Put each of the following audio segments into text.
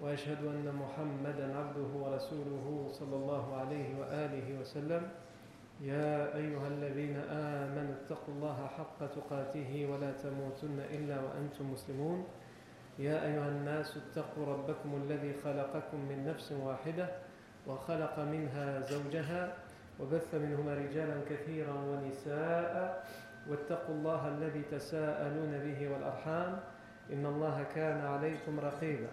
وأشهد أن محمدا عبده ورسوله صلى الله عليه وآله وسلم. يا أيها الذين آمنوا اتقوا الله حق تقاته ولا تموتن إلا وأنتم مسلمون. يا أيها الناس اتقوا ربكم الذي خلقكم من نفس واحدة وخلق منها زوجها وبث منهما رجالا كثيرا ونساء. واتقوا الله الذي تساءلون به والأرحام. إن الله كان عليكم رقيبا.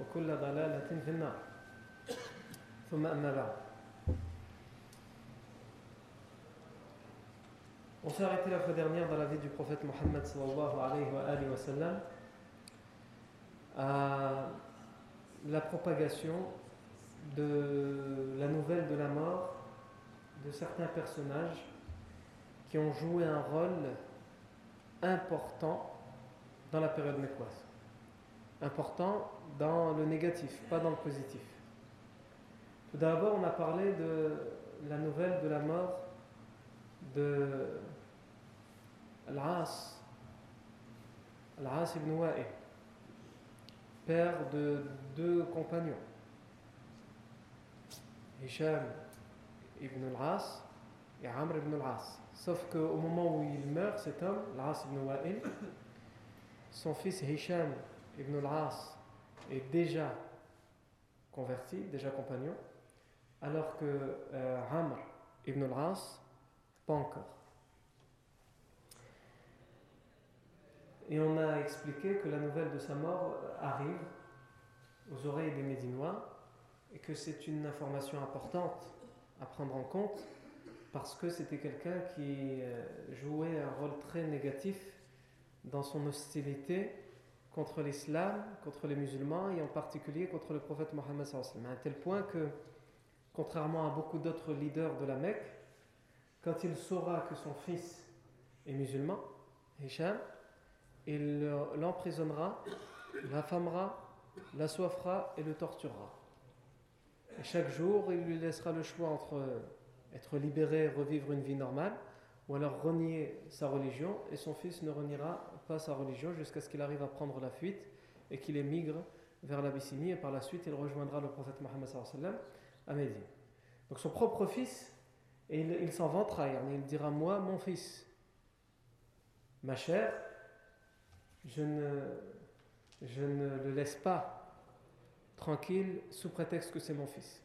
وكل ضلالة في النار ثم أما بعد On s'est arrêté la fois dernière dans la vie du prophète Mohammed sallallahu alayhi wa, alayhi wa sallam à la propagation de la nouvelle de la mort de certains personnages qui ont joué un rôle important dans la période mécoise. Important dans le négatif, pas dans le positif. Tout d'abord, on a parlé de la nouvelle de la mort de Al-As, Al-As ibn Wa'il, père de deux compagnons, Hisham ibn Al-As et Amr ibn Al-As. Sauf qu'au moment où il meurt, cet homme, Al-As ibn Wa'il, son fils Hisham ibn Al-As est déjà converti, déjà compagnon, alors que euh, ibn Al-As, pas encore. Et on a expliqué que la nouvelle de sa mort arrive aux oreilles des Médinois et que c'est une information importante à prendre en compte parce que c'était quelqu'un qui jouait un rôle très négatif dans son hostilité contre l'islam, contre les musulmans et en particulier contre le prophète Mohammed à un tel point que, contrairement à beaucoup d'autres leaders de la Mecque, quand il saura que son fils est musulman, Hisham, il l'emprisonnera, l'affamera, l'assoiffera et le torturera. Chaque jour, il lui laissera le choix entre être libéré revivre une vie normale, ou alors renier sa religion, et son fils ne reniera pas sa religion jusqu'à ce qu'il arrive à prendre la fuite et qu'il émigre vers l'Abyssinie, et par la suite il rejoindra le prophète Mohammed à Médine. Donc son propre fils, et il, il s'en vantera, il dira Moi, mon fils, ma chère, je ne, je ne le laisse pas tranquille sous prétexte que c'est mon fils.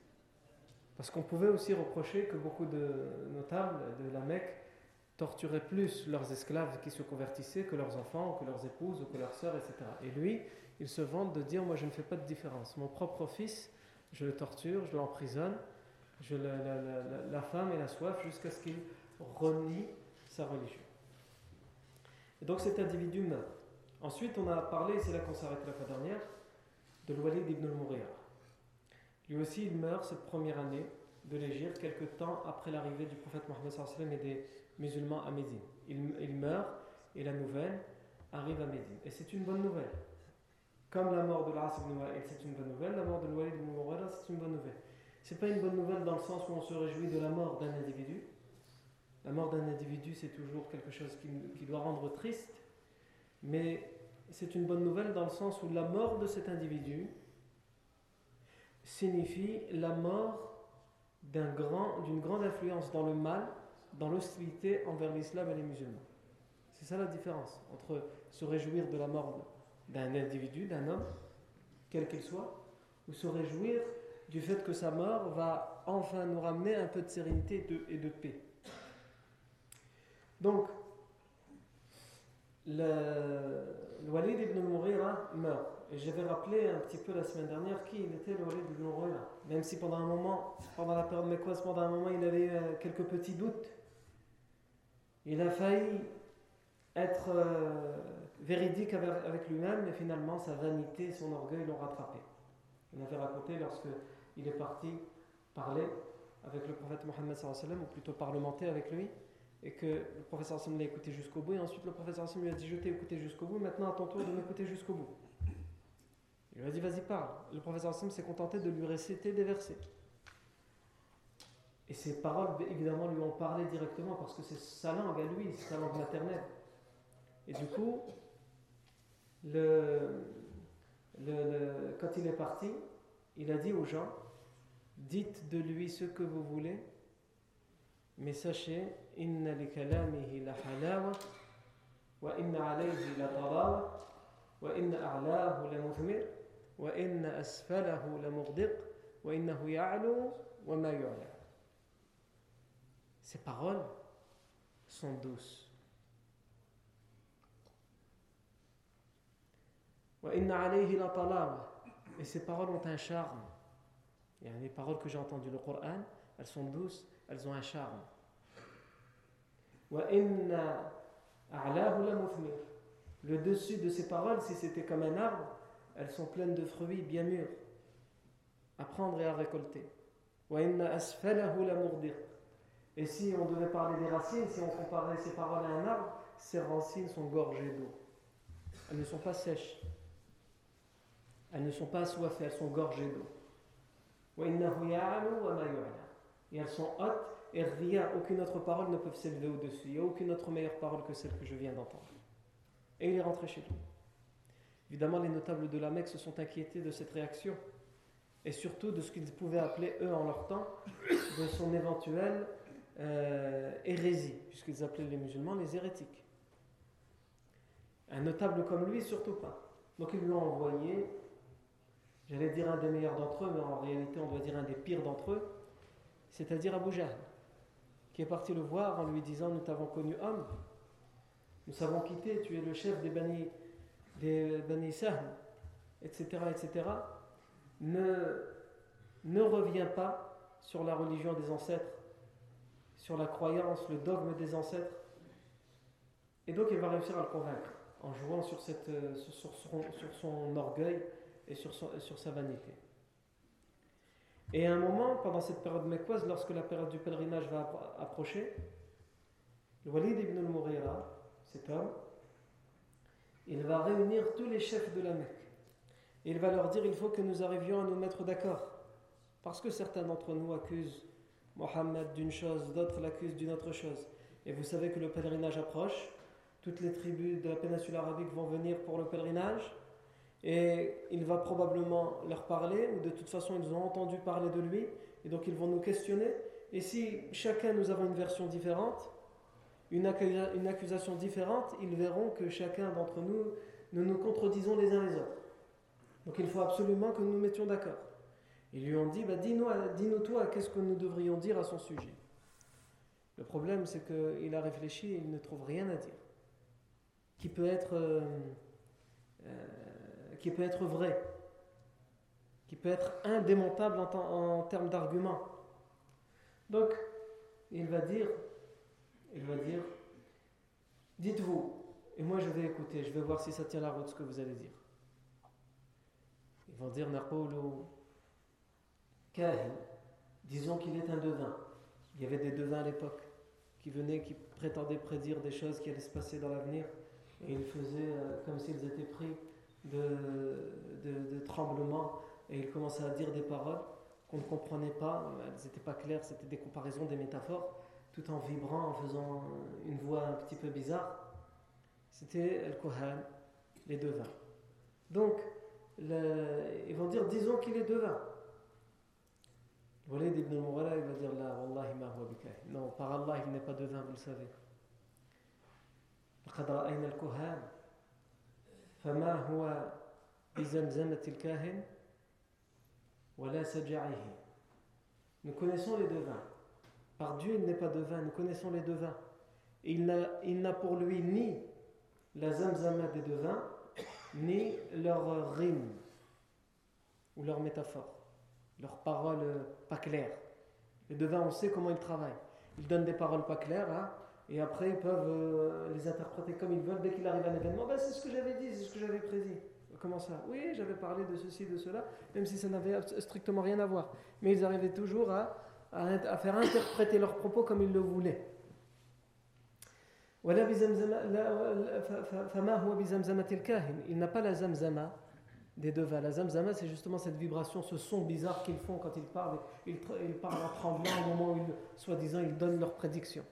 Parce qu'on pouvait aussi reprocher que beaucoup de notables de la Mecque torturaient plus leurs esclaves qui se convertissaient que leurs enfants, ou que leurs épouses, ou que leurs sœurs, etc. Et lui, il se vante de dire Moi, je ne fais pas de différence. Mon propre fils, je le torture, je l'emprisonne, je la, la, femme et la soif jusqu'à ce qu'il renie sa religion. Et donc cet individu meurt. Ensuite, on a parlé, c'est là qu'on s'arrête la fois dernière, de l'Walid ibn al-Mughira. Lui aussi, il meurt cette première année de l'Égypte, quelque temps après l'arrivée du prophète Mohammed et des musulmans à Médine. Il, il, meurt et la nouvelle arrive à Médine. Et c'est une bonne nouvelle. Comme la mort de l'As ibn Wa'il, c'est une bonne nouvelle, la mort de l'Walid ibn Mughira, c'est une bonne nouvelle. C'est pas une bonne nouvelle dans le sens où on se réjouit de la mort d'un individu. La mort d'un individu, c'est toujours quelque chose qui, qui doit rendre triste. Mais c'est une bonne nouvelle dans le sens où la mort de cet individu signifie la mort d'une grand, grande influence dans le mal, dans l'hostilité envers l'islam et les musulmans. C'est ça la différence entre se réjouir de la mort d'un individu, d'un homme, quel qu'il soit, ou se réjouir du fait que sa mort va enfin nous ramener un peu de sérénité et de, paix. Donc, le, Walid ibn al-Mughira meurt. Et j'avais rappelé un petit peu la semaine dernière qui il était le Walid ibn al-Mughira. Même si pendant un moment, pendant la période mécoise, pendant un moment, il avait eu euh, quelques petits doutes. Il a failli être euh, véridique avec, lui-même, mais finalement sa vanité, son orgueil l'ont rattrapé. Il avait raconté lorsque il est parti parler avec le prophète Mohammed ou plutôt parlementer avec lui, et que le professeur Hassan l'a écouté jusqu'au bout, et ensuite le professeur Hassan lui a dit Je t'ai écouté jusqu'au bout, maintenant à ton tour de m'écouter jusqu'au bout. Il lui a dit Vas-y, parle. Le professeur Hassan s'est contenté de lui réciter des versets. Et ces paroles, évidemment, lui ont parlé directement parce que c'est sa langue à lui, c'est sa langue maternelle. Et du coup, le, le, quand il est parti, il a dit aux gens Dites de lui ce que vous voulez, mais sachez Inna li kalamihi la halawa, wa inna alayhi la tarawa, wa inna a'lahu la muthmir, wa inna asfalahu la murdiq, wa innahu ya'lu wa ma yu'la. Ces paroles sont douces. Et ces paroles ont un charme. Il y a les paroles que j'ai entendues, le Coran, elles sont douces, elles ont un charme. Le dessus de ces paroles, si c'était comme un arbre, elles sont pleines de fruits bien mûrs à prendre et à récolter. Et si on devait parler des racines, si on comparait ces paroles à un arbre, ces racines sont gorgées d'eau. Elles ne sont pas sèches. Elles ne sont pas assoiffées, elles sont gorgées d'eau. Et elles sont hautes et rien, aucune autre parole ne peut s'élever au-dessus. Il n'y a aucune autre meilleure parole que celle que je viens d'entendre. Et il est rentré chez lui. Évidemment, les notables de la Mecque se sont inquiétés de cette réaction et surtout de ce qu'ils pouvaient appeler, eux, en leur temps, de son éventuelle euh, hérésie, puisqu'ils appelaient les musulmans les hérétiques. Un notable comme lui, surtout pas. Donc ils lui ont envoyé J'allais dire un des meilleurs d'entre eux, mais en réalité on doit dire un des pires d'entre eux, c'est-à-dire Abu Jahl, qui est parti le voir en lui disant Nous t'avons connu homme, nous savons quitté, tu es le chef des Bani, des Bani etc. etc. Ne, ne reviens pas sur la religion des ancêtres, sur la croyance, le dogme des ancêtres. Et donc il va réussir à le convaincre en jouant sur, sur son orgueil et sur, sa vanité. Et à un moment, pendant cette période mécoise, lorsque la période du pèlerinage va approcher, le Walid ibn al-Mughira, cet homme, il va réunir tous les chefs de la Mecque. Et il va leur dire il faut que nous arrivions à nous mettre d'accord. Parce que certains d'entre nous accusent Mohammed d'une chose, d'autres l'accusent d'une autre chose. Et vous savez que le pèlerinage approche. Toutes les tribus de la péninsule arabique vont venir pour le pèlerinage et il va probablement leur parler, ou de toute façon ils ont entendu parler de lui, et donc ils vont nous questionner. Et si chacun nous avons une version différente, une, accusation différente, ils verront que chacun d'entre nous, nous nous contredisons les uns les autres. Donc il faut absolument que nous nous mettions d'accord. Ils lui ont dit, bah, dis-nous dis toi, qu'est-ce que nous devrions dire à son sujet Le problème, c'est qu'il a réfléchi et il ne trouve rien à dire. Qui peut être... Euh, euh, qui peut être vrai, qui peut être indémontable en, termes d'argument. Donc, il va dire, il va dire, dites-vous, et moi je vais écouter, je vais voir si ça tient la route ce que vous allez dire. Ils vont dire, disons qu'il est un devin. Il y avait des devins à l'époque qui venaient, qui prétendaient prédire des choses qui allaient se passer dans l'avenir, et ils faisaient euh, comme s'ils étaient pris de, de, tremblements et il commençait à dire des paroles qu'on ne comprenait pas, elles n'étaient pas claires, c'était des comparaisons, des métaphores, tout en vibrant, en faisant une voix un petit peu bizarre. C'était El Kohan, les devins. Donc, ils vont dire, disons qu'il est devin. Walid ibn al il va dire là, Wallahi ma Non, par Allah, il n'est pas devin, vous le savez. فما هو بزمزمة الكاهن ولا سجعه Nous connaissons les devins. Par Dieu, il n'est pas devin. Nous connaissons les devins. il n'a pour lui ni la zamzama des devins, ni leur rime ou leur métaphore, leurs paroles pas claires. Les devins, on sait comment ils travaillent. Ils donnent des paroles pas claires, hein, et après ils peuvent euh, les interpréter comme ils veulent. Dès qu'il arrive un événement, ben, c'est ce que j'avais dit, c'est ce que j'avais prédit. Comment ça? Oui, j'avais parlé de ceci, de cela, même si ça n'avait strictement rien à voir. Mais ils arrivaient toujours à, à, faire interpréter leurs propos comme ils le voulaient. Il n'a pas la zamzama des devins. La zamzama, c'est justement cette vibration, ce son bizarre qu'ils font quand ils parlent. Ils, parlent en tremblant au moment où, soi-disant, ils donnent leurs prédictions.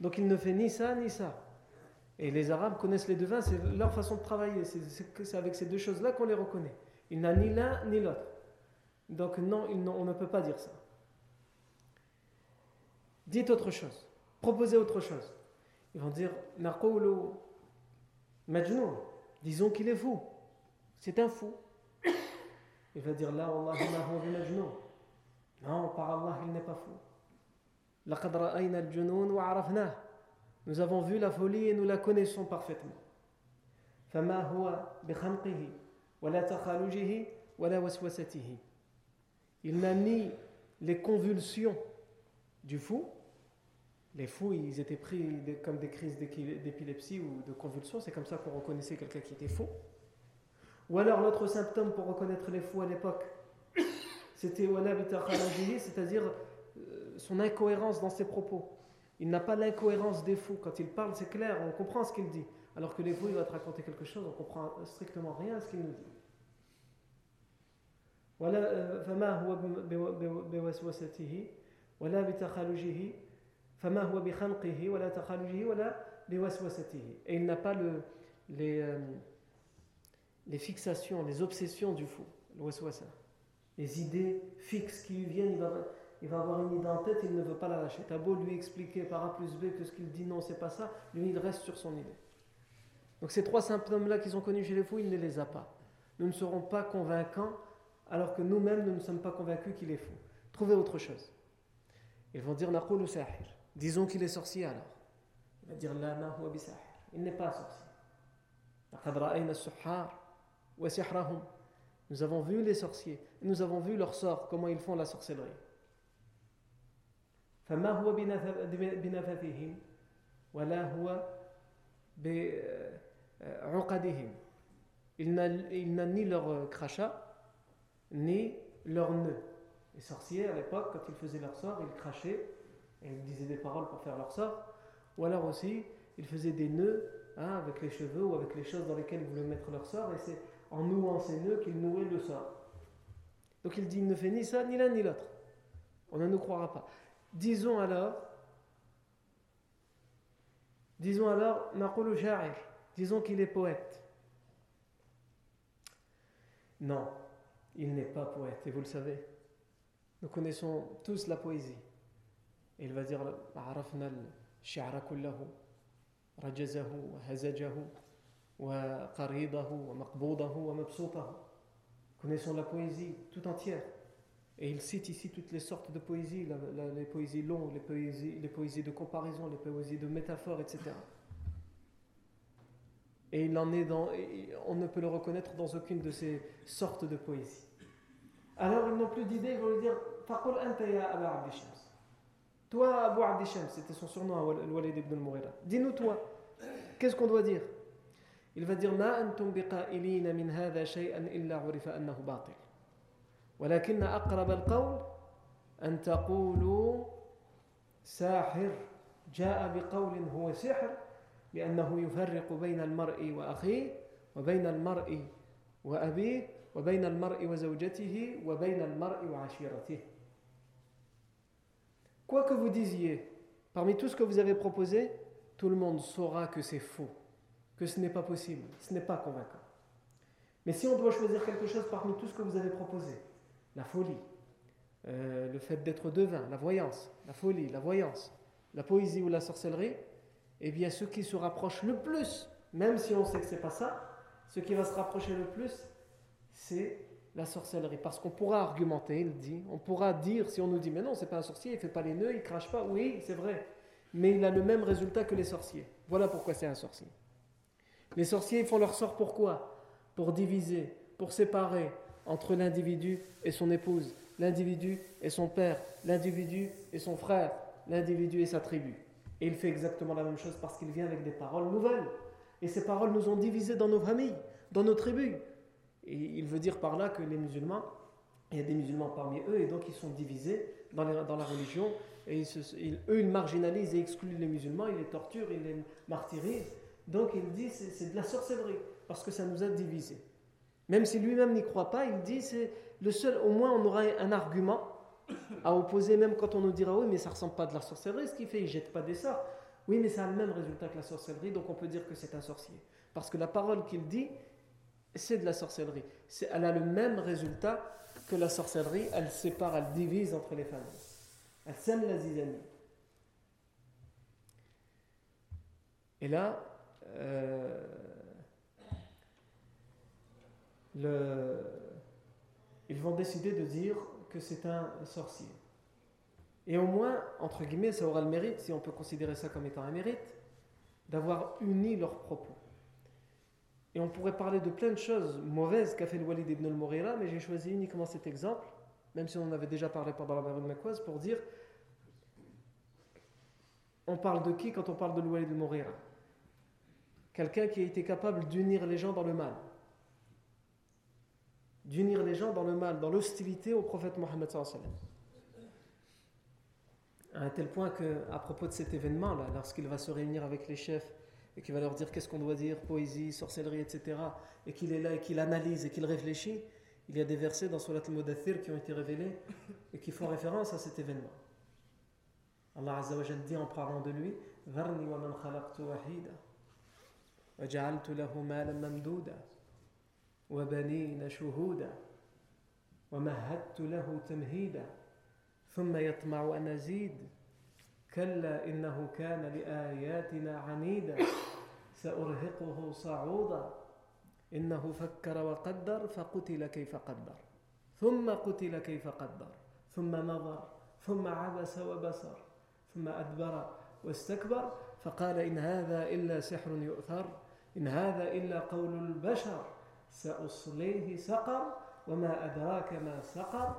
Donc il ne fait ni ça, ni ça. Et les Arabes connaissent les devins, c'est leur façon de travailler. C'est avec ces deux choses-là qu'on les reconnaît. Il n'a ni l'un ni l'autre. Donc non, on ne peut pas dire ça. Dites autre chose. Proposez autre chose. Ils vont dire Majnoun. Disons qu'il est fou. C'est un fou. Il va dire là, Allah Non, par Allah, il n'est pas fou. Nous avons vu la folie et nous la connaissons parfaitement. Il n'a ni les convulsions du fou. Les fous, ils étaient pris comme des crises d'épilepsie ou de convulsions. C'est comme ça qu'on reconnaissait quelqu'un qui était fou. Ou alors l'autre symptôme pour reconnaître les fous à l'époque, c'était c'est-à-dire euh, son incohérence dans ses propos. Il n'a pas l'incohérence des fous. Quand il parle, c'est clair, on comprend ce qu'il dit. Alors que les fous, il va te raconter quelque chose, on comprend strictement rien à ce qu'il nous dit. Et il n'a pas le, les, euh, les fixations, les obsessions du fou, les idées fixes qui lui viennent, il va, avoir une idée en tête, il ne veut pas la lâcher. T'as beau lui expliquer par A plus B que ce qu'il dit non, c'est pas ça, lui il reste sur son idée. Donc ces trois symptômes-là qu'ils ont connus chez les fous, il ne les a pas. Nous ne serons pas convaincants alors que nous-mêmes nous ne sommes pas convaincus qu'il est fou. Trouvez autre chose. Ils vont dire sahir. Disons qu'il est sorcier alors. Il va dire La Il n'est pas sorcier. Nous avons vu les sorciers, nous avons vu leur sort, comment ils font la sorcellerie. Euh, il n'a ni leur euh, crachat, ni leur nœud. Les sorciers, à l'époque, quand ils faisaient leur sort, ils crachaient, et ils disaient des paroles pour faire leur sort. Ou alors aussi, ils faisaient des nœuds hein, avec les cheveux ou avec les choses dans lesquelles ils voulaient mettre leur sort, et c'est en nouant ces nœuds qu'il nouait le sort. Donc il dit il ne fait ni ça, ni l'un, ni l'autre. On ne nous croira pas. Disons alors, disons alors, disons qu'il est poète. Non, il n'est pas poète, et vous le savez. Nous connaissons tous la poésie. il va dire, Connaissons la poésie tout entière. Et il cite ici toutes les sortes de poésies, les poésies longues, les poésies, les poésies de comparaison, les poésies de métaphores, etc. Et il en est dans, on ne peut le reconnaître dans aucune de ces sortes de poésies. Alors ils n'ont plus d'idée, ils vont lui dire Toi, Abu Abdi c'était son surnom, Al-Walid ibn al Dis-nous toi, qu'est-ce qu'on doit dire? Il va dire ما أنتم بقائلين من هذا شيئا إلا عرف أنه باطل ولكن أقرب القول أن تقولوا ساحر جاء بقول هو سحر لأنه يفرق بين المرء وأخيه وبين المرء وأبيه وبين المرء وزوجته وبين المرء وعشيرته Quoi que vous disiez, parmi tout ce que vous avez proposé, tout le monde saura que c'est faux. Que ce n'est pas possible, ce n'est pas convaincant. Mais si on doit choisir quelque chose parmi tout ce que vous avez proposé, la folie, euh, le fait d'être devin, la voyance, la folie, la voyance, la poésie ou la sorcellerie, eh bien ce qui se rapproche le plus, même si on sait que ce n'est pas ça, ce qui va se rapprocher le plus, c'est la sorcellerie. Parce qu'on pourra argumenter, il dit, on pourra dire, si on nous dit, mais non, c'est pas un sorcier, il fait pas les nœuds, il crache pas, oui, c'est vrai. mais il a le même résultat que les sorciers. Voilà pourquoi c'est un sorcier. Les sorciers font leur sort pourquoi Pour diviser, pour séparer entre l'individu et son épouse, l'individu et son père, l'individu et son frère, l'individu et sa tribu. Et il fait exactement la même chose parce qu'il vient avec des paroles nouvelles. Et ces paroles nous ont divisés dans nos familles, dans nos tribus. Et il veut dire par là que les musulmans, il y a des musulmans parmi eux, et donc ils sont divisés dans, la religion. Et eux, ils marginalisent et excluent les musulmans, ils les torturent, ils les martyrisent. Donc il dit c'est de la sorcellerie, parce que ça nous a divisés. Même si lui-même n'y croit pas, il dit c'est le seul, au moins on aura un argument à opposer, même quand on nous dira oui, mais ça ressemble pas de la sorcellerie, ce qu'il fait, il jette pas des sorts. Oui, mais ça a le même résultat que la sorcellerie, donc on peut dire que c'est un sorcier. Parce que la parole qu'il dit, c'est de la sorcellerie. Elle a le même résultat que la sorcellerie, elle sépare, elle divise entre les familles. Elle sème la zizanie. Et là, euh, le, ils vont décider de dire que c'est un sorcier. Et au moins, entre guillemets, ça aura le mérite, si on peut considérer ça comme étant un mérite, d'avoir uni leurs propos. Et on pourrait parler de plein de choses mauvaises qu'a fait le Walid ibn al-Mughira, mais j'ai choisi uniquement cet exemple, même si on en avait déjà parlé pendant la période Makwaz, pour dire on parle de qui quand on parle de Walid ibn al-Mughira? Quelqu'un qui a été capable d'unir les gens dans le mal. D'unir les gens dans le mal, dans l'hostilité au prophète Mohammed à un tel point qu'à propos de cet événement-là, lorsqu'il va se réunir avec les chefs et qu'il va leur dire qu'est-ce qu'on doit dire, poésie, sorcellerie, etc., et qu'il est là et qu'il analyse et qu'il réfléchit, il y a des versets dans Surat al-Mudathir qui ont été révélés et qui font référence à cet événement. Allah Azza dit en parlant de lui wa man malan mamduda wa banina shuhuda wa mahadtu lahu tamhida ثم يطمع أن أزيد. كلا إنه كان لآياتنا عنيدا. سأرهقه صعودا. إنه فكر وقدر فقتل كيف قدر. ثم قتل كيف قدر. ثم نظر. ثم عبس وبصر. ثم أدبر واستكبر. فقال إن هذا إلا سحر يؤثر. إن هذا إلا قول البشر سأصليه سقر وما أدراك ما سقر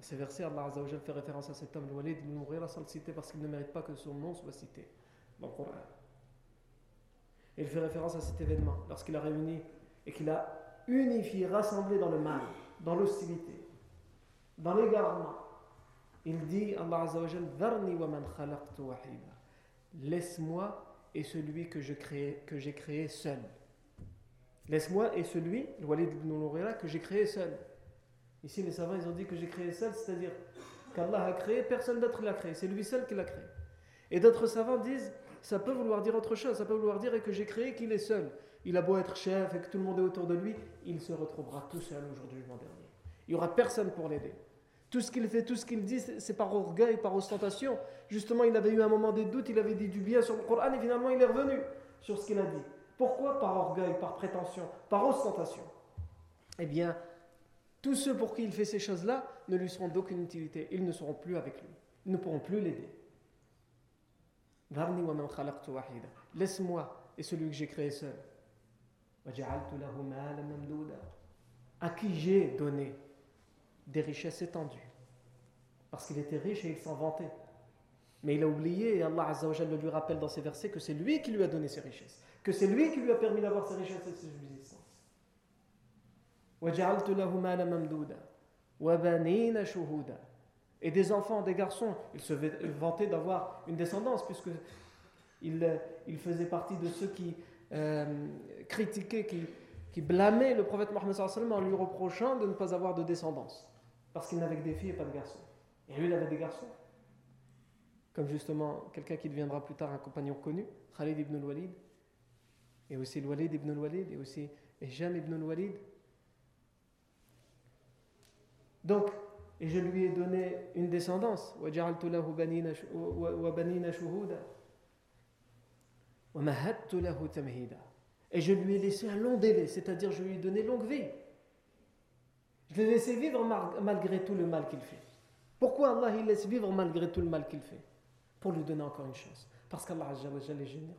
Ces versets, Allah Azzawajal fait référence à cet homme, le Walid ibn Mughira, sans le citer parce qu'il ne mérite pas que son nom soit cité dans le Coran. il fait référence à cet événement, lorsqu'il a réuni et qu'il a unifié, rassemblé dans le mal, dans l'hostilité, dans l'égarement. il dit, Allah Azzawajal, wa man Laisse-moi et celui que j'ai créé, seul. Laisse-moi et celui, le Walid ibn Nourira, que j'ai créé seul. Ici, les savants, ils ont dit que j'ai créé seul, c'est-à-dire qu'Allah a créé, personne d'autre l'a créé, c'est lui seul qui l'a créé. Et d'autres savants disent, ça peut vouloir dire autre chose, ça peut vouloir dire que j'ai créé qu'il est seul. Il a beau être chef et que tout le monde est autour de lui, il se retrouvera tout seul aujourd'hui, le dernier. Il n'y aura personne pour l'aider. Tout ce qu'il fait, tout ce qu'il dit, c'est par orgueil, par ostentation. Justement, il avait eu un moment des doutes, il avait dit du bien sur le Coran et finalement il est revenu sur ce qu'il a dit. Pourquoi par orgueil, par prétention, par ostentation? Eh bien, tous ceux pour qui il fait ces choses-là ne lui seront d'aucune utilité. Ils ne seront plus avec lui. Ils ne pourront plus l'aider. Laisse-moi et celui que j'ai créé seul. À qui j'ai donné des richesses étendues. Parce qu'il était riche et il s'en vantait. Mais il a oublié, et Allah le lui rappelle dans ses versets, que c'est lui qui lui a donné ses richesses que c'est lui qui lui a permis d'avoir ses richesses et ses subsistances. Et des enfants, des garçons, il se vantait d'avoir une descendance, puisque il, il, faisait partie de ceux qui euh, critiquaient, qui, qui, blâmaient le prophète Mohammed en lui reprochant de ne pas avoir de descendance, parce qu'il n'avait que des filles et pas de garçons. Et lui, il avait des garçons. Comme justement quelqu'un qui deviendra plus tard un compagnon connu, Khalid ibn al-Walid, et aussi Walid ibn al-Walid, et aussi Hisham ibn al-Walid. Donc, et je lui ai donné une descendance. Et je lui ai laissé un long délai, c'est-à-dire je lui ai donné longue vie. Je l'ai laissé vivre malgré tout le mal qu'il fait. Pourquoi Allah il laisse vivre malgré tout le mal qu'il fait? Pour lui donner encore une chance. Parce qu'Allah est généreux.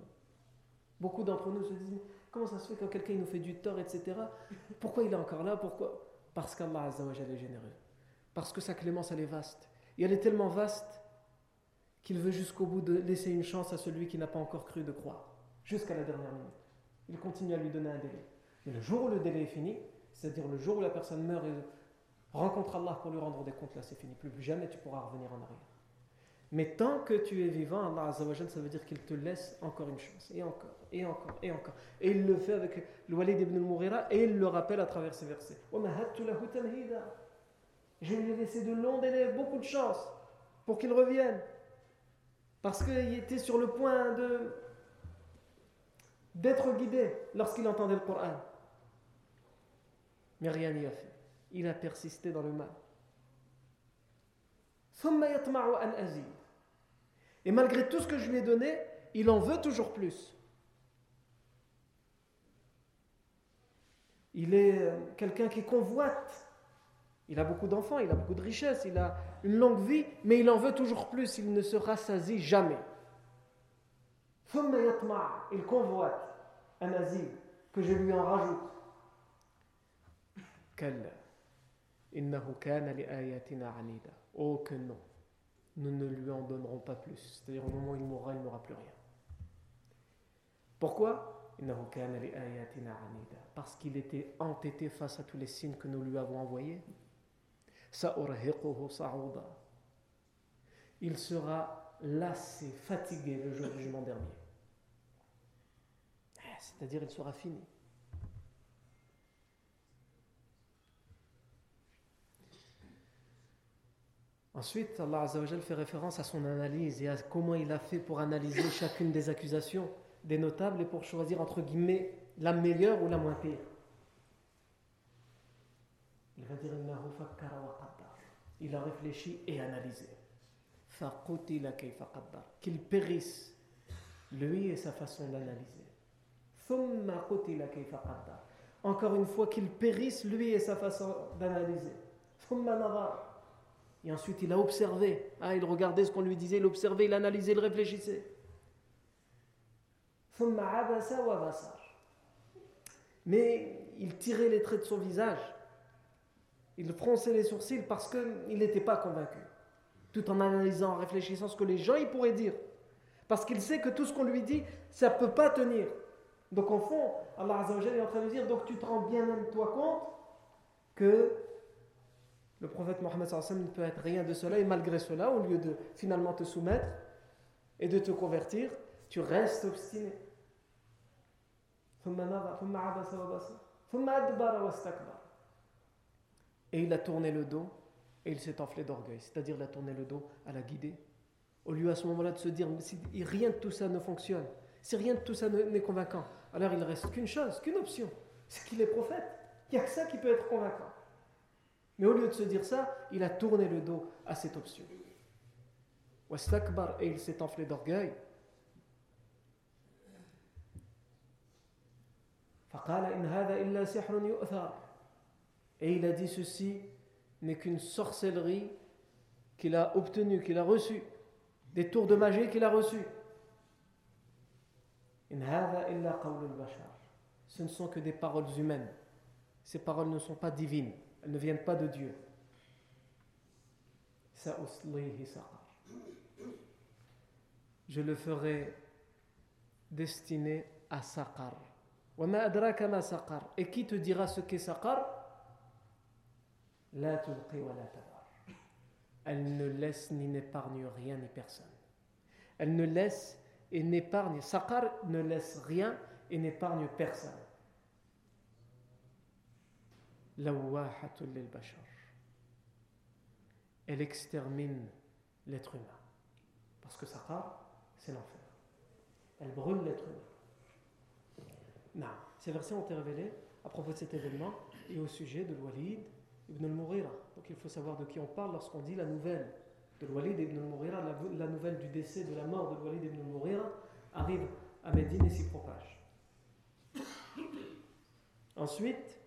Beaucoup d'entre nous se disent comment ça se fait quand quelqu'un nous fait du tort, etc. Pourquoi il est encore là? Pourquoi? Parce qu'Allah est généreux. Parce que sa clémence elle est vaste. Et elle est tellement vaste qu'il veut jusqu'au bout de laisser une chance à celui qui n'a pas encore cru de croire. Jusqu'à la dernière minute. Il continue à lui donner un délai. Et le jour où le délai est fini, c'est-à-dire le jour où la personne meurt et rencontre Allah pour lui rendre des comptes, là c'est fini. Plus jamais tu pourras revenir en arrière. Mais tant que tu es vivant, Allah Azzawajal, ça veut dire qu'il te laisse encore une chance, et encore, et encore, et encore. Et il le fait avec le Walid ibn al-Mughira, et il le rappelle à travers ces versets. Je lui ai laissé de longs délais, beaucoup de chance, pour qu'il revienne. Parce qu'il était sur le point de d'être guidé lorsqu'il entendait le Coran. Mais rien n'y a fait. Il a persisté dans le mal. Et malgré tout ce que je lui ai donné, il en veut toujours plus. Il est euh, quelqu'un qui convoite. Il a beaucoup d'enfants, il a beaucoup de richesses, il a une longue vie, mais il en veut toujours plus. Il ne se rassasie jamais. Il convoite un asile que je lui en rajoute. Oh que non, nous ne lui en donnerons pas plus. C'est-à-dire au moment où il mourra, il n'aura plus rien. Pourquoi? Parce qu'il était entêté face à tous les signes que nous lui avons envoyés. Il sera lassé, fatigué le jour du jugement dernier. Eh, c'est-à-dire il sera fini. Ensuite, Allah Azzawajal fait référence à son analyse et à comment il a fait pour analyser chacune des accusations des notables et pour choisir entre guillemets la meilleure ou la moins pire. Il va dire Il a réfléchi et analysé. Qu'il périsse, lui et sa façon d'analyser. Encore une fois, qu'il périsse, lui et sa façon d'analyser. Et ensuite, il a observé. Ah, il regardait ce qu'on lui disait, il observait, il analysait, il réfléchissait. Mais il tirait les traits de son visage. Il fronçait les sourcils parce qu'il n'était pas convaincu. Tout en analysant, en réfléchissant ce que les gens ils pourraient dire. Parce qu'il sait que tout ce qu'on lui dit, ça ne peut pas tenir. Donc, au fond, Allah est en train de dire donc tu te rends bien toi compte que le prophète Mohammed ne peut être rien de cela et malgré cela, au lieu de finalement te soumettre et de te convertir, tu restes obstiné. Et il a tourné le dos et il s'est enflé d'orgueil, c'est-à-dire il a tourné le dos à la guidée. Au lieu à ce moment-là de se dire, si rien de tout ça ne fonctionne, si rien de tout ça n'est convaincant, alors il ne reste qu'une chose, qu'une option, c'est qu'il est prophète. Il n'y a que ça qui peut être convaincant. Mais au lieu de se dire ça, il a tourné le dos à cette option. Et il s'est enflé d'orgueil. Et il a dit ceci n'est qu'une sorcellerie qu'il a obtenue, qu'il a reçue, des tours de magie qu'il a reçus. Ce ne sont que des paroles humaines. Ces paroles ne sont pas divines. Elles ne viennent pas de Dieu. Je le ferai destiné à Saqar. Et qui te dira ce qu'est Saqar? Elle ne laisse ni n'épargne rien ni personne. Elle ne laisse et n'épargne. Saqar ne laisse rien et n'épargne personne. Elle extermine l'être humain. Parce que Saqar, c'est l'enfer. Elle brûle l'être humain. Non. Ces versets ont été révélés à propos de cet événement et au sujet de Walid ibn al-Mughira. Donc il faut savoir de qui on parle lorsqu'on dit la nouvelle de Walid ibn al-Mughira, la, nouvelle du décès, de la mort de Walid ibn al-Mughira arrive à Médine et s'y propage. Ensuite,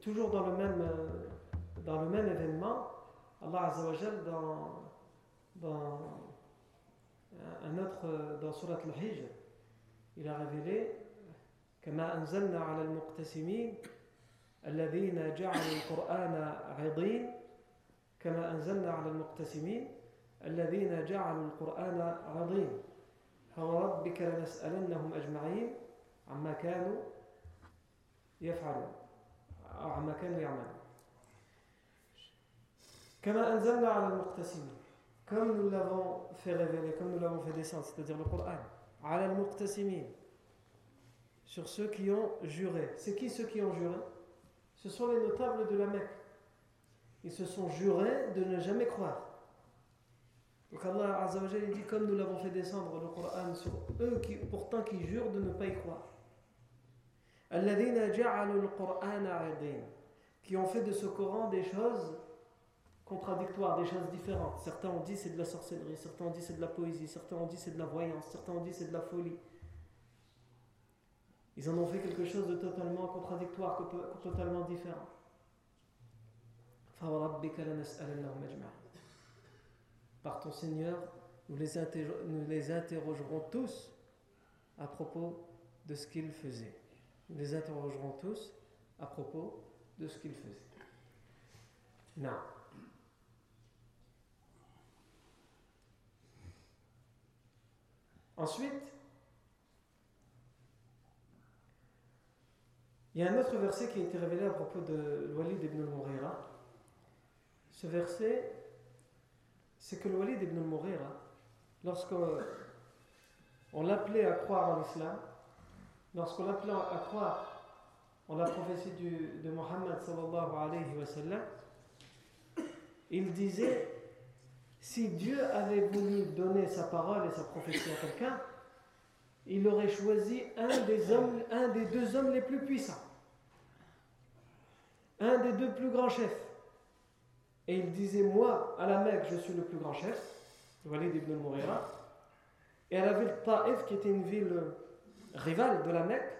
toujours dans le même, euh, dans le même événement, Allah Azzawajal dans, dans un autre, dans Surat Al-Hijr, il a révélé كما أنزلنا على المقتسمين الذين جعلوا القرآن عضين كما أنزلنا على المقتسمين الذين جعلوا القرآن عضين فوربك لنسألنهم أجمعين عما كانوا يفعلون أو عما كانوا يعملون كما أنزلنا على المقتسمين comme nous l'avons fait révéler, comme nous l'avons fait descendre, c'est-à-dire le Coran, على المقتسمين sur ceux qui ont juré. C'est qui ceux qui ont juré Ce sont les notables de la Mecque. Ils se sont jurés de ne jamais croire. Donc Allah Azzawajal dit comme nous l'avons fait descendre le Coran sur eux qui, pourtant qui jurent de ne pas y croire. Qui ont fait de ce Coran des choses contradictoires, des choses différentes. Certains ont dit c'est de la sorcellerie, certains ont dit c'est de la poésie, certains ont dit c'est de la voyance, certains ont dit c'est de la folie. Ils en ont fait quelque chose de totalement contradictoire, totalement différent. Par ton Seigneur, nous les, nous les interrogerons tous à propos de ce qu'ils faisaient. Les interrogerons tous à propos de ce qu'ils faisaient. Non. Ensuite, Il y a un autre verset qui a été révélé à propos de Walid ibn al-Mughira. Ce verset, c'est que Walid ibn al-Mughira, lorsqu'on l'appelait à croire en l'islam, lorsqu'on l'appelait à croire en la prophétie de Mohammed sallallahu alayhi wa il disait si Dieu avait voulu donner sa parole et sa prophétie à quelqu'un, il aurait choisi un des, hommes, deux hommes les plus puissants, un des deux plus grands chefs. Et il disait Moi, à la Mecque, je suis le plus grand chef, Walid ibn al Et à la ville Taif, qui était une ville rivale de la Mecque,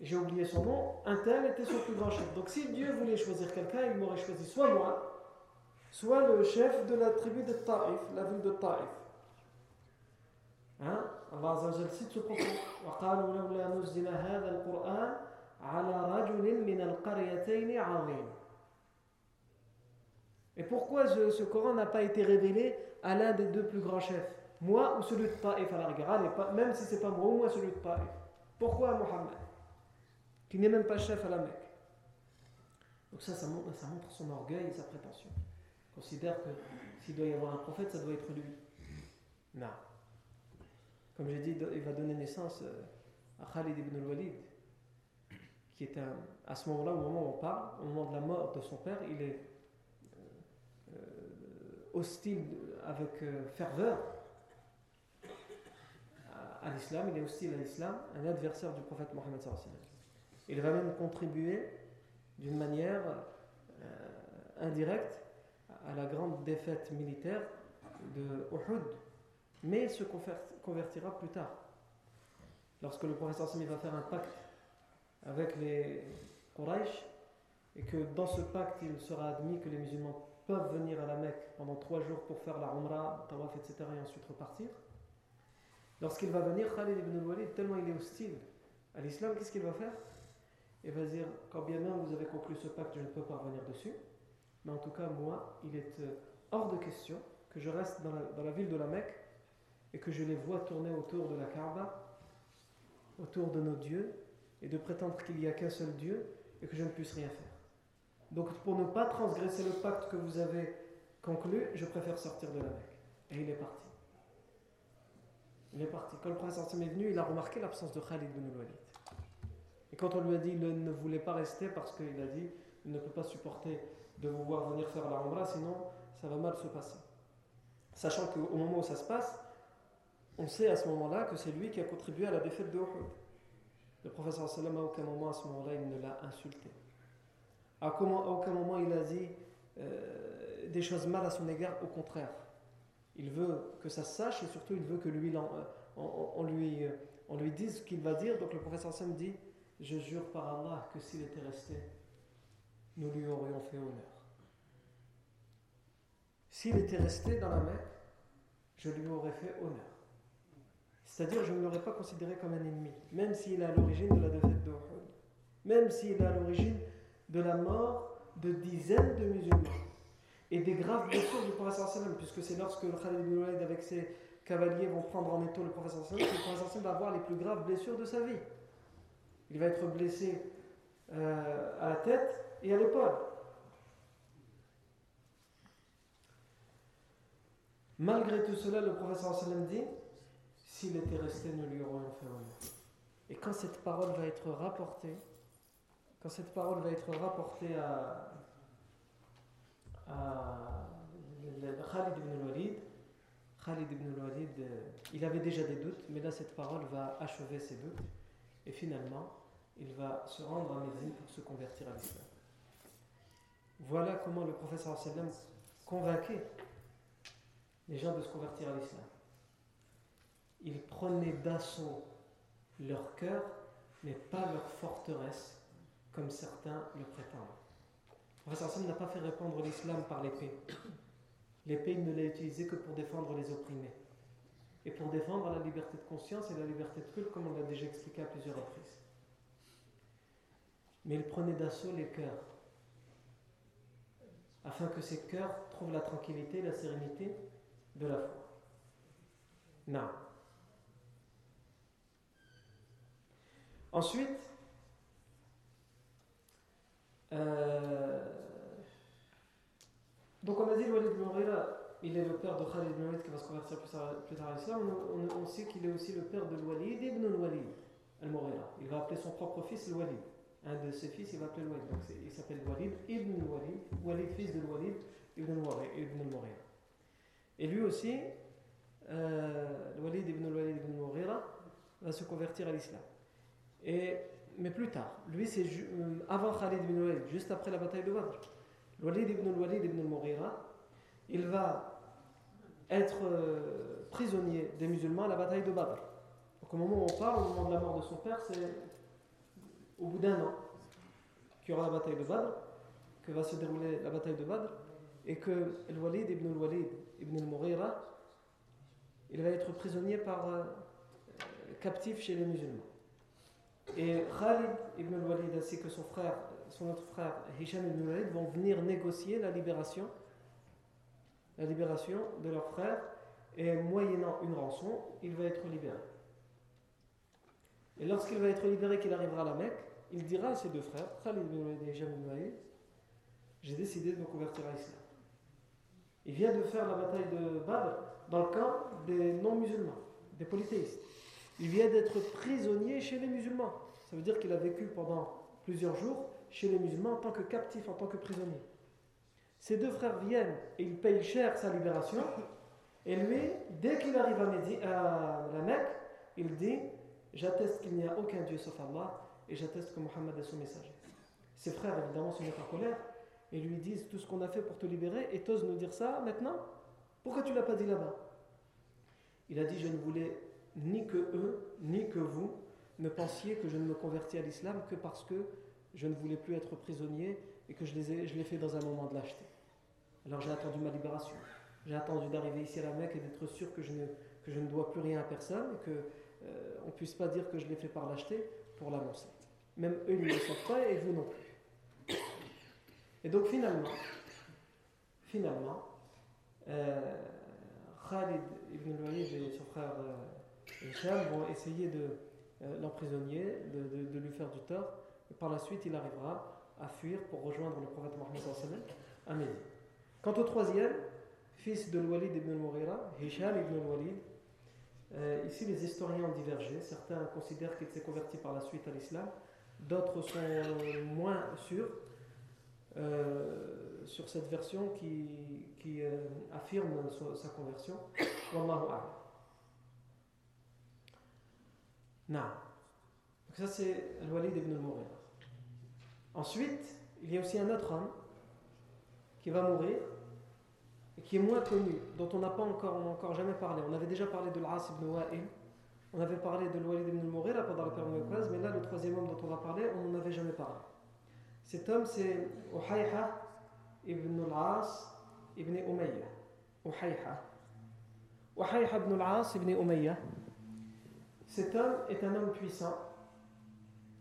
j'ai oublié son nom, un tel était son plus grand chef. Donc si Dieu voulait choisir quelqu'un, il m'aurait choisi soit moi, soit le chef de la tribu de Taif, la ville de Taif. Hein? Allah cite ce. Et pourquoi ce Coran n'a pas été révélé à l'un des deux plus grands chefs? Moi ou celui de Taif à la rigueur Même si c'est pas moi ou moi celui de Taif. Pourquoi Mohammed Qui n'est même pas chef à la Mecque? Donc ça, ça montre, ça montre son orgueil et sa prétention. Il considère que s'il doit y avoir un prophète, ça doit être lui. Non. Comme j'ai dit, il va donner naissance euh, à Khalid ibn al-Walid, qui est un, à ce moment-là, au moment où on parle, au moment de la mort de son père, il est euh, euh, hostile avec ferveur l'islam, il est hostile à l'islam, un adversaire du prophète Mohammed. Il va même contribuer d'une manière indirecte à la grande défaite militaire de Uhud mais se convertira plus tard. Lorsque le professeur Sami va faire un pacte avec les Quraysh, et que dans ce pacte il sera admis que les musulmans peuvent venir à la Mecque pendant trois jours pour faire la Umrah, Tawaf, etc. et ensuite repartir. Lorsqu'il va venir, Khalid ibn al-Walid, tellement il est hostile à l'islam, qu'est-ce qu'il va faire? Il va dire Quand bien même vous avez conclu ce pacte, je ne peux pas revenir dessus. Mais en tout cas, moi, il est euh, hors de question que je reste dans la, ville de la Mecque et que je les vois tourner autour de la Kaaba, autour de nos dieux, et de prétendre qu'il n'y a qu'un seul Dieu et que je ne puisse rien faire. Donc pour ne pas transgresser le pacte que vous avez conclu, je préfère sortir de la Mecque. Et il est parti. Il est parti. Quand le prince est venu, il a remarqué l'absence de Khalid bin Walid. Et quand on lui a dit qu'il ne voulait pas rester parce qu'il a dit il ne peut pas supporter de vous voir venir faire la Umrah, sinon ça va mal se passer. Sachant qu'au moment où ça se passe, on sait à ce moment-là que c'est lui qui a contribué à la défaite de Uhud. Le professeur sallam à aucun moment à ce moment-là il ne l'a insulté. À, aucun moment il a dit euh, des choses mal à son égard, au contraire. Il veut que ça sache et surtout il veut que lui, on, lui, euh, on lui dise ce qu'il va dire. Donc le professeur sallam dit Je jure par Allah que s'il était resté, nous lui aurions fait honneur. S'il était resté dans la Mecque, je lui aurais fait honneur. C'est-à-dire, je ne l'aurais pas considéré comme un ennemi, même s'il est à l'origine de la défaite de même s'il est à l'origine de la mort de dizaines de musulmans et des graves blessures du professeur puisque c'est lorsque le Khalid ibn avec ses cavaliers vont prendre en étau le professeur que le professeur va avoir les plus graves blessures de sa vie. Il va être blessé euh, à la tête et à l'épaule. Malgré tout cela, le professeur dit s'il était resté, nous lui aurions fait honneur. Et quand cette parole va être rapportée, quand cette parole va être rapportée à, Khalid ibn Walid, Khalid ibn euh, il avait déjà des doutes, mais là cette parole va achever ses doutes. Et finalement, il va se rendre à Médine pour se convertir à l'islam. Voilà comment le professeur sallam convainquait les gens de se convertir à l'islam. Il prenait d'assaut leur cœur, mais pas leur forteresse, comme certains le prétendent. Sallam n'a pas fait répandre l'islam par l'épée. L'épée, il ne l'a utilisée que pour défendre les opprimés. Et pour défendre la liberté de conscience et la liberté de culte, comme on l'a déjà expliqué à plusieurs reprises. Mais il prenait d'assaut les cœurs, afin que ces cœurs trouvent la tranquillité et la sérénité de la foi. Non. Ensuite, donc on a dit Walid ibn il est le père de Khalid ibn Walid qui va se convertir plus tard, à l'islam. On, sait qu'il est aussi le père de Walid ibn al-Walid al-Mughira. Il va appeler son propre fils Walid. Un de ses fils, il va appeler le Walid. Donc il s'appelle Walid ibn al-Walid. Walid, fils de Walid ibn al-Mughira. Et lui aussi, euh, Walid ibn al-Walid ibn al-Mughira va se convertir à l'islam. Et mais plus tard. Lui, c'est euh, avant Khalid ibn al-Walid, juste après la bataille de Badr. Walid ibn al-Walid ibn al-Mughira, il va être euh, prisonnier des musulmans à la bataille de Badr. Donc au moment où on parle, au moment de la mort de son père, c'est au bout d'un an qu'il y aura la bataille de Badr, que va se dérouler la bataille de Badr, et que Al-Walid ibn al-Walid ibn al-Mughira, il va être prisonnier par euh, captif chez les musulmans. Et Khalid ibn al-Walid ainsi que son autre frère Hisham ibn al-Walid vont venir négocier la libération la libération de leur frère et moyennant une rançon, il va être libéré. Et lorsqu'il va être libéré, qu'il arrivera à la Mecque, il dira à ses deux frères, Khalid et j'ai décidé de me convertir à l'islam. Il vient de faire la bataille de Badr dans le camp des non-musulmans, des polythéistes. Il vient d'être prisonnier chez les musulmans. Ça veut dire qu'il a vécu pendant plusieurs jours chez les musulmans en tant que captif, en tant que prisonnier. Ses deux frères viennent et ils payent cher sa libération. Et lui, dès qu'il arrive à, la Mecque, il dit J'atteste qu'il n'y a aucun Dieu sauf Allah et j'atteste que Mohammed est son messager. Ses frères, évidemment, se mettent en colère et lui disent Tout ce qu'on a fait pour te libérer et t'oses nous dire ça maintenant? Pourquoi tu l'as pas dit là-bas? Il a dit Je ne voulais ni que eux, ni que vous ne pensiez que je ne me convertis à l'islam que parce que je ne voulais plus être prisonnier et que je l'ai fait dans un moment de lâcheté. Alors j'ai attendu ma libération. J'ai attendu d'arriver ici à la Mecque et d'être sûr que je, ne, que je ne dois plus rien à personne et qu'on euh, ne puisse pas dire que je l'ai fait par lâcheté pour l'annoncer. Même eux, ne le savent pas et vous non plus. Et donc finalement, finalement, euh, Khalid ibn Walid et son frère euh, Hicham vont essayer de euh, l'emprisonner, de, lui faire du tort. Par la suite, il arrivera à fuir pour rejoindre le prophète Mohammed à Médine. Quant au troisième, fils de Walid ibn al-Mughira, Hisham ibn al-Walid, euh, ici les historiens ont divergé. Certains considèrent qu'il s'est converti par la suite à l'islam, d'autres sont moins sûrs euh, sur cette version qui, affirme sa, conversion. Wallahu a'lam. Non. Donc ça c'est Al-Walid ibn al-Mughira. Ensuite, il y a aussi un autre homme qui va mourir et qui est moins connu, dont on n'a pas encore, encore jamais parlé. On avait déjà parlé de l'As ibn Wa'il, on avait parlé de l'Walid ibn al-Mughira pendant la période mais là, le troisième homme dont on va parler, on n'en avait jamais parlé. Cet homme, c'est Uhayha ibn al-As ibn Umayya. Uhayha. Uhayha ibn al-As ibn Umayya. Cet homme est un homme puissant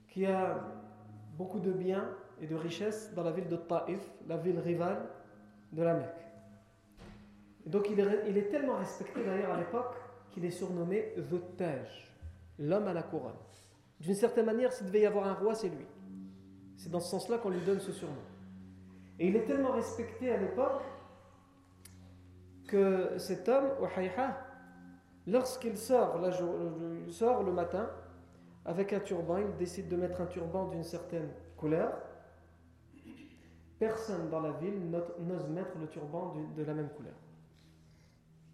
qui a beaucoup de biens et de richesses dans la ville de Taif, la ville rivale de la Mecque. donc il est, tellement respecté d'ailleurs à l'époque qu'il est surnommé The Taj, l'homme à la couronne. D'une certaine manière, s'il devait y avoir un roi, c'est lui. C'est dans ce sens-là qu'on lui donne ce surnom. Et il est tellement respecté à l'époque que cet homme, Uhayha, lorsqu'il sort, sort le matin avec un turban, il décide de mettre un turban d'une certaine couleur. Personne dans la ville n'ose mettre le turban de la même couleur.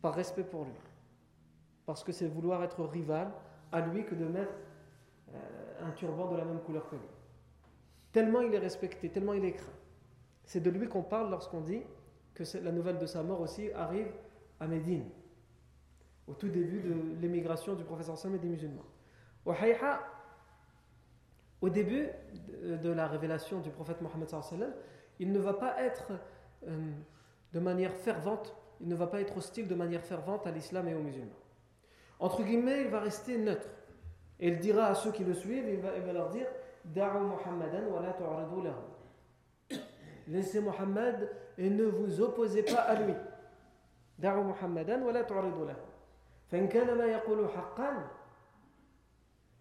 Par respect pour lui. Parce que c'est vouloir être rival à lui que de mettre euh, un turban de la même couleur que lui. Tellement il est respecté, tellement il est craint. C'est de lui qu'on parle lorsqu'on dit que la nouvelle de sa mort aussi arrive à Médine, au tout début de l'émigration du professeur Sam et des musulmans. Wahayha, au début de la révélation du prophète Mohammed, il ne va pas être euh, de manière fervente, il ne va pas être hostile de manière fervente à l'islam et aux musulmans. Entre guillemets, il va rester neutre. Et il dira à ceux qui le suivent, il va, il va leur dire Muhammadan wa la Laissez Mohammed et ne vous opposez pas à lui. Muhammadan wa la فإن كان ما يقول حقا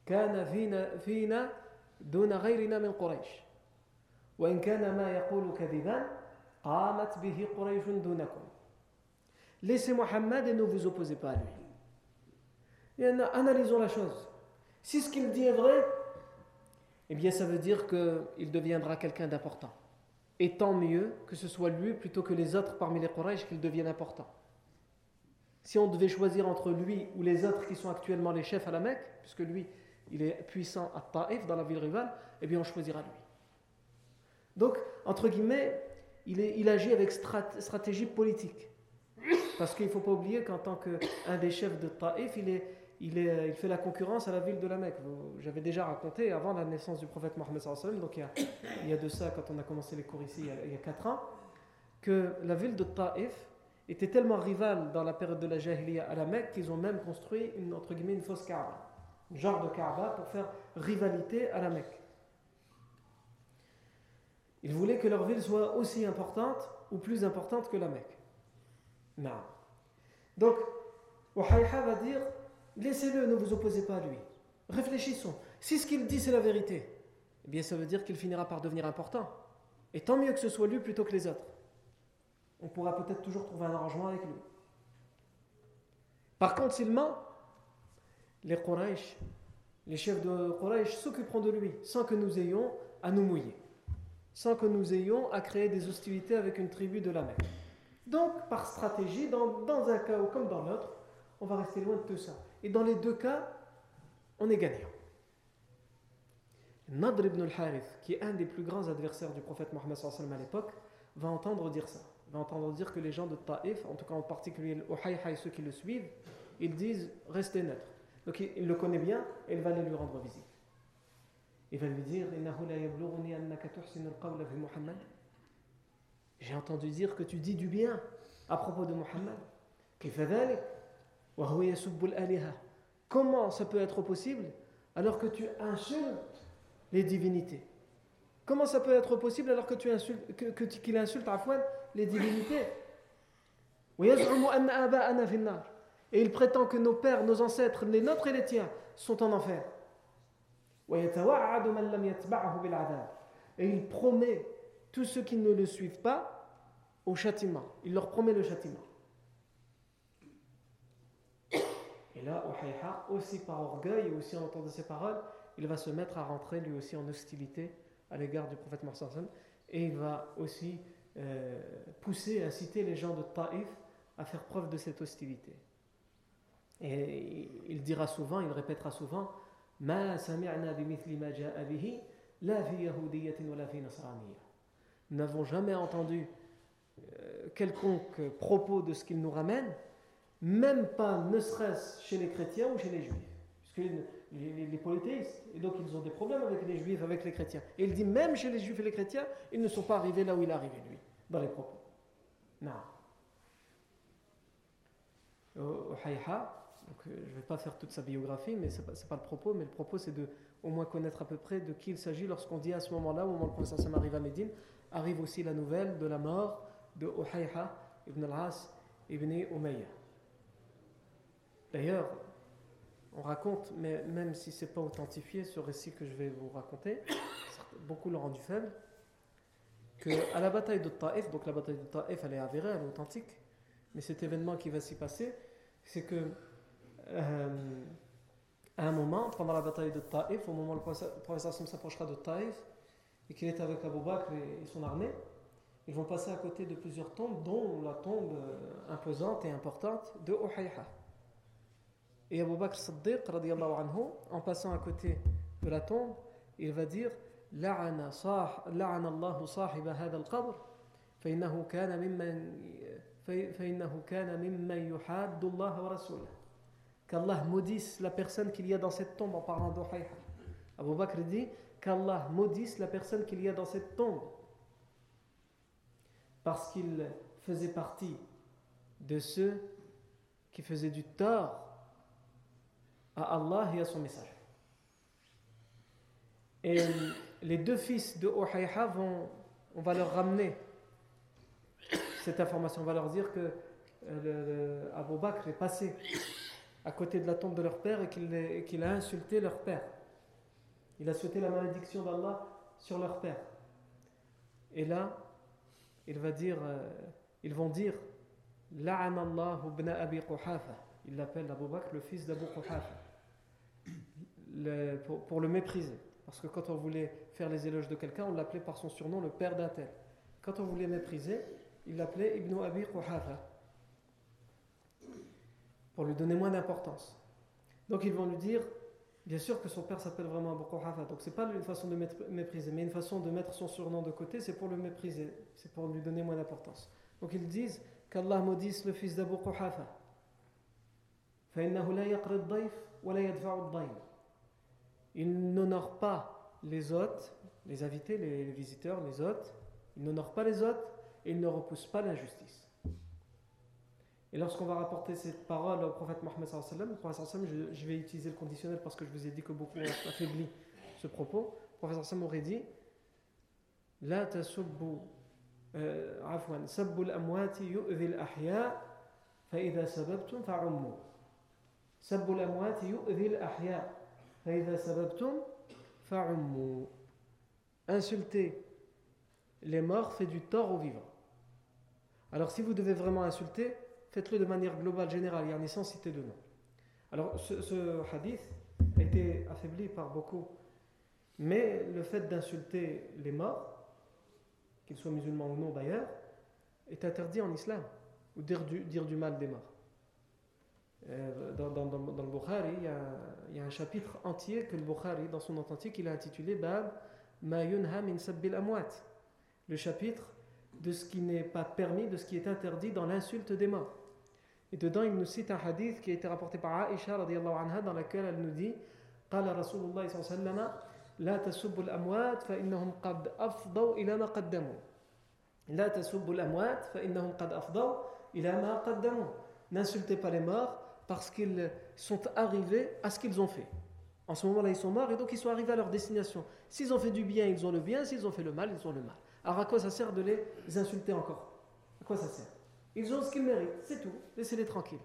كان فينا فينا دون غيرنا من قريش وإن كان ما يقول كذبا قامت به قريش دونكم Laissez Muhammad et ne vous opposez pas à lui. Et analysons la chose. Si ce qu'il dit est vrai, eh bien ça veut dire qu'il deviendra quelqu'un d'important. Et tant mieux que ce soit lui plutôt que les autres parmi les Quraysh qu'il devienne important. Si on devait choisir entre lui ou les autres qui sont actuellement les chefs à la Mecque, puisque lui, il est puissant à Taif, dans la ville rivale, eh bien on choisira lui. Donc, entre guillemets, il, agit avec stratégie politique. Parce qu'il ne faut pas oublier qu'en tant qu'un des chefs de Taif, il, il, fait la concurrence à la ville de la Mecque. J'avais déjà raconté avant la naissance du prophète Mohammed, donc il y, a, il y, a, de ça quand on a commencé les cours ici il y a 4 ans, que la ville de Taif était tellement rivale dans la période de la Jahiliya à la Mecque qu'ils ont même construit une, entre guillemets, une fausse Kaaba, un genre de Kaaba pour faire rivalité à la Mecque. Ils voulaient que leur ville soit aussi importante ou plus importante que la Mecque. Non. Donc, Wahayha va dire laissez-le, ne vous opposez pas à lui. Réfléchissons. Si ce qu'il dit c'est la vérité, eh bien ça veut dire qu'il finira par devenir important. Et tant mieux que ce soit lui plutôt que les autres on pourra peut-être toujours trouver un arrangement avec lui. Par contre, s'il ment, les Quraysh, les chefs de Quraysh s'occuperont de lui sans que nous ayons à nous mouiller, sans que nous ayons à créer des hostilités avec une tribu de la mer. Donc, par stratégie, dans, un cas ou comme dans l'autre, on va rester loin de tout ça. Et dans les deux cas, on est gagnant. Nadr ibn al-Harith, qui est un des plus grands adversaires du prophète Mohammed à l'époque, va entendre dire ça entendre dire que les gens de Taif, en tout cas en particulier les ceux qui le suivent, ils disent restez neutre. Donc il, le connaît bien et il va aller lui rendre visite. Il va lui dire J'ai entendu dire que tu dis du bien à propos de Muhammad. Comment ça peut être possible alors que tu insultes les divinités? Comment ça peut être possible alors que tu insultes, que, qu'il insulte Afwan les divinités Et il prétend que nos pères, nos ancêtres, les nôtres et les tiens, sont en enfer. Et il promet tous ceux qui ne le suivent pas au châtiment. Il leur promet le châtiment. Et là, aussi par orgueil aussi en entendant ces paroles, il va se mettre à rentrer lui aussi en hostilité à l'égard du prophète Mohammed et il va aussi euh, pousser, inciter les gens de Taïf à faire preuve de cette hostilité. Et il dira souvent, il répétera souvent Nous n'avons jamais entendu euh, quelconque propos de ce qu'il nous ramène, même pas ne serait-ce chez les chrétiens ou chez les juifs. Les, polythéistes. Et donc ils ont des problèmes avec les juifs, avec les chrétiens. Et il dit même chez les juifs et les chrétiens, ils ne sont pas arrivés là où il est arrivé, lui, dans les propos. Non. Au Hayha, donc, euh, je ne vais pas faire toute sa biographie, mais ce n'est pas, pas, le propos, mais le propos c'est de au moins connaître à peu près de qui il s'agit lorsqu'on dit à ce moment-là, au moment où le prophète arrive à Médine, arrive aussi la nouvelle de la mort de Uhayha ibn al-As ibn Umayya. D'ailleurs, on raconte, mais même si ce n'est pas authentifié, ce récit que je vais vous raconter, beaucoup l'ont rendu faible, qu'à la bataille de Taif, donc la bataille de Taif elle est avérée, elle est authentique, mais cet événement qui va s'y passer, c'est que euh, à un moment, pendant la bataille de Taif, au moment où le professeur s'approchera de Taif, et qu'il est avec Abu Bakr et son armée, ils vont passer à côté de plusieurs tombes, dont la tombe euh, imposante et importante de Uhayha. Et Abu Bakr Siddiq, anhu, en passant à côté de la tombe, il va dire لعن صاح لعن الله صاحب هذا القبر فإنه كان ممن فإنه كان ممن يحاد الله ورسوله qu'Allah maudisse la personne qu'il y a dans cette tombe en parlant d'Uhayha. Abu Bakr dit qu'Allah maudisse la personne qu'il y a dans cette tombe parce qu'il faisait partie de ceux qui faisaient du tort à Allah et à son message. Et les deux fils de Uhayha vont, on va leur ramener cette information, on va leur dire que euh, Abu Bakr est passé à côté de la tombe de leur père et qu'il a insulté leur père. Il a souhaité la malédiction d'Allah sur leur père. Et là, euh, ils vont dire La'anallahu ibn Abi Quhafa. Il l'appelle Abu Bakr, le fils d'Abu Quhafa. Pour, le mépriser. Parce que quand on voulait faire les éloges de quelqu'un, on l'appelait par son surnom le père d'un tel. Quand on voulait mépriser, il l'appelait Ibn Abi Quhafa pour lui donner moins d'importance. Donc ils vont lui dire, bien sûr que son père s'appelle vraiment Abu Quhafa, donc c'est pas une façon de mépriser, mais une façon de mettre son surnom de côté, c'est pour le mépriser, c'est pour lui donner moins d'importance. Donc ils disent qu'Allah maudisse le fils d'Abu Quhafa Il n'honore pas les hôtes, les invités, les visiteurs, les hôtes. Il n'honore pas les hôtes et il ne repousse pas l'injustice. Et lorsqu'on va rapporter cette parole au prophète Mohammed sallam, je, je vais utiliser le conditionnel parce que je vous ai dit que beaucoup ont affaibli ce propos. Le prophète sallam aurait dit La tasubbu عفوا سب الأموات يؤذي الأحياء فإذا سببتم فعموا سب الأموات يؤذي الأحياء فإذا سببتم فعموا Insulter les morts fait du tort aux vivants. Alors si vous devez vraiment insulter, faites-le de manière globale, générale, y a sans citer de nom. Alors, ce, hadith a été affaibli par beaucoup, mais le fait d'insulter les morts, qu'ils soient musulmans ou non d'ailleurs, est interdit en islam, ou dire du mal des morts. Euh, dans, dans, dans, le Bukhari, il y, a, il y, a, un chapitre entier que le Bukhari, dans son authentique, il a intitulé Bab Ma yunha min sabbil amwat. Le chapitre de ce qui n'est pas permis, de ce qui est interdit dans l'insulte des morts. Et dedans, il nous cite un hadith qui a été rapporté par Aisha anha, dans lequel elle nous dit قال رسول الله صلى الله عليه وسلم لا تسبوا الأموات فإنهم قد أفضوا إلى ما قدموا لا تسبوا الأموات فإنهم قد أفضوا إلى ما قدموا N'insultez pas les morts parce qu'ils sont arrivés à ce qu'ils ont fait. En ce moment-là, ils sont morts et donc ils sont arrivés à leur destination. S'ils ont fait du bien, ils ont le bien. S'ils ont fait le mal, ils ont le mal. Alors à quoi ça sert de les insulter encore? À quoi ça sert? Ils ont ce qu'ils méritent, c'est tout. Laissez-les tranquilles.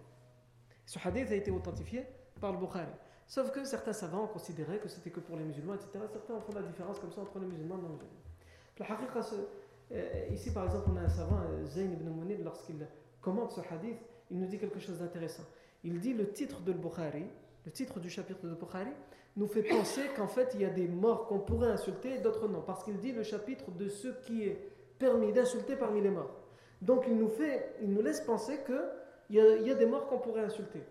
Ce hadith a été authentifié par le Bukhari. Sauf que certains savants considéraient que c'était que pour les musulmans, etc. Certains font la différence comme ça entre les musulmans et les non-musulmans. Euh, ici, par exemple, on a un savant, euh, Zayn ibn Munir, lorsqu'il commente ce hadith, il nous dit quelque chose d'intéressant. Il dit le titre de Bukhari, le titre du chapitre de Bukhari, nous fait penser qu'en fait, il y a des morts qu'on pourrait insulter et d'autres non. Parce qu'il dit le chapitre de ce qui est permis d'insulter parmi les morts. Donc il nous, fait, il nous laisse penser qu'il y, a, y a des morts qu'on pourrait insulter.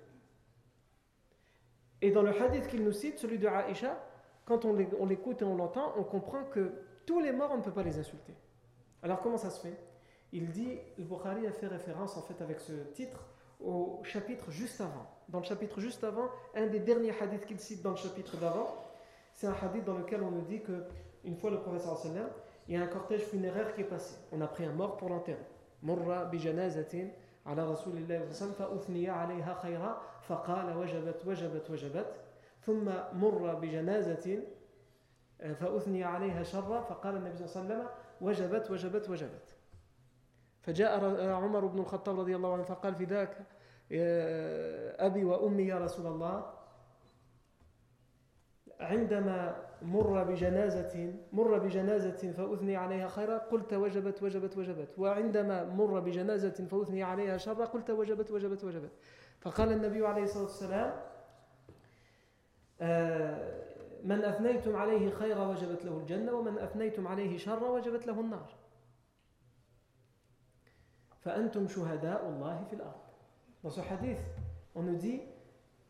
Et dans le hadith qu'il nous cite, celui de Aïcha, quand on l'écoute et on l'entend, on comprend que tous les morts, on ne peut pas les insulter. Alors comment ça se fait? Il dit, le Bukhari a fait référence en fait avec ce titre au chapitre juste avant. Dans le chapitre juste avant, un des derniers hadiths qu'il cite dans le chapitre d'avant, c'est un hadith dans lequel on nous dit que une fois le professeur il y a un cortège funéraire qui est passé. On a pris un mort pour l'enterrer. Murra bi janazatin ala Rasulillah fa uthniya alayha khayra fa qala wajabat wajabat wajabat thumma murra bi janazatin fa uthniya alayha sharra fa qala an-nabi sallallahu alayhi wa sallam wajabat wajabat wajabat. فجاء عمر بن الخطاب رضي الله عنه فقال في ذاك أبي وأمي يا رسول الله عندما مر بجنازة مر بجنازة فأثني عليها خيرا قلت وجبت وجبت وجبت. وعندما مر بجنازة فأثني عليها شرا قلت وجبت وجبت وجبت. فقال النبي عليه الصلاة والسلام من أثنيتم عليه خيرا وجبت له الجنة ومن أثنيتم عليه شرا وجبت له النار. فأنتم شهداء الله في الأرض Dans ce hadith, on nous dit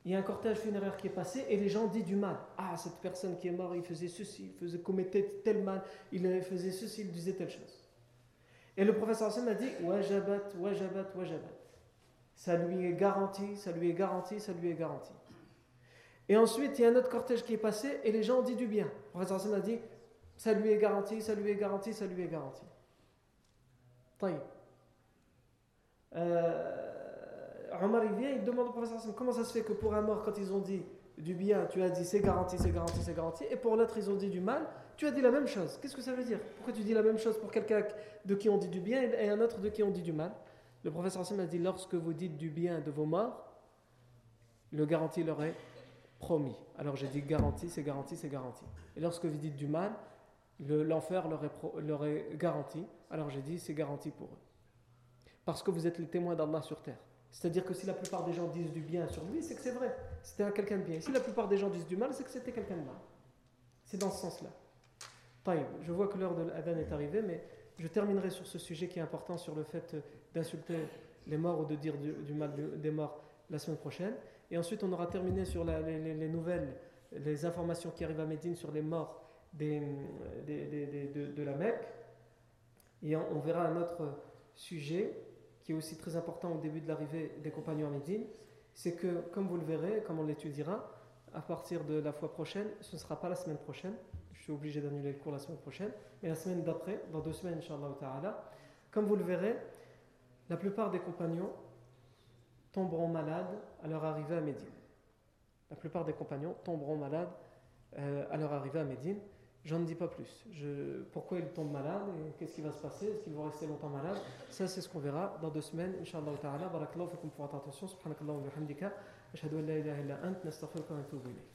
il y a un cortège funéraire qui est passé et les gens disent du mal. Ah, cette personne qui est morte, il faisait ceci, il faisait commettait tel mal, il faisait ceci, il disait telle chose. Et le professeur Hassan a dit Wajabat, wajabat, wajabat. Ça lui est garanti, ça lui est garanti, ça lui est garanti. Et ensuite, il y a un autre cortège qui est passé et les gens ont dit du bien. Le professeur Hassan a dit Ça lui est garanti, ça lui est garanti, ça lui est garanti. Taïb. Euh, Omar il vient, il demande au professeur comment ça se fait que pour un mort, quand ils ont dit du bien, tu as dit c'est garanti, c'est garanti, c'est garanti, et pour l'autre, ils ont dit du mal, tu as dit la même chose. Qu'est-ce que ça veut dire? Pourquoi tu dis la même chose pour quelqu'un de qui on dit du bien et un autre de qui on dit du mal? Le professeur Hassan a dit lorsque vous dites du bien de vos morts, le garanti leur est promis. Alors j'ai dit garanti, c'est garanti, c'est garanti. Et lorsque vous dites du mal, l'enfer leur, leur est garanti. Alors j'ai dit c'est garanti pour eux. Parce que vous êtes les témoins d'Allah sur terre. C'est-à-dire que si la plupart des gens disent du bien sur lui, c'est que c'est vrai. C'était quelqu'un de bien. Si la plupart des gens disent du mal, c'est que c'était quelqu'un de mal. C'est dans ce sens-là. Je vois que l'heure de l'Adhan est arrivée, mais je terminerai sur ce sujet qui est important sur le fait d'insulter les morts ou de dire du, mal des morts la semaine prochaine. Et ensuite, on aura terminé sur les, nouvelles, les informations qui arrivent à Médine sur les morts des, de, la Mecque. Et on verra un autre sujet qui est aussi très important au début de l'arrivée des compagnons à Médine, c'est que, comme vous le verrez, comme on l'étudiera, à partir de la fois prochaine, ce ne sera pas la semaine prochaine, je suis obligé d'annuler le cours la semaine prochaine, mais la semaine d'après, dans deux semaines, Inch'Allah Ta'ala, comme vous le verrez, la plupart des compagnons tomberont malades à leur arrivée à Médine. La plupart des compagnons tomberont malades euh, à leur arrivée à Médine. J'en dis pas plus. Je, pourquoi ils tombent malades et qu'est-ce qui va se passer? Est-ce qu'ils vont rester longtemps malades? Ça, c'est ce qu'on verra dans deux semaines, Inch'Allah ta'ala. Barakallahu fikum pour votre attention. Subhanakallahu wa bihamdika. Ashhadu an la ilaha illa ant. Nastaghfiruka wa natubu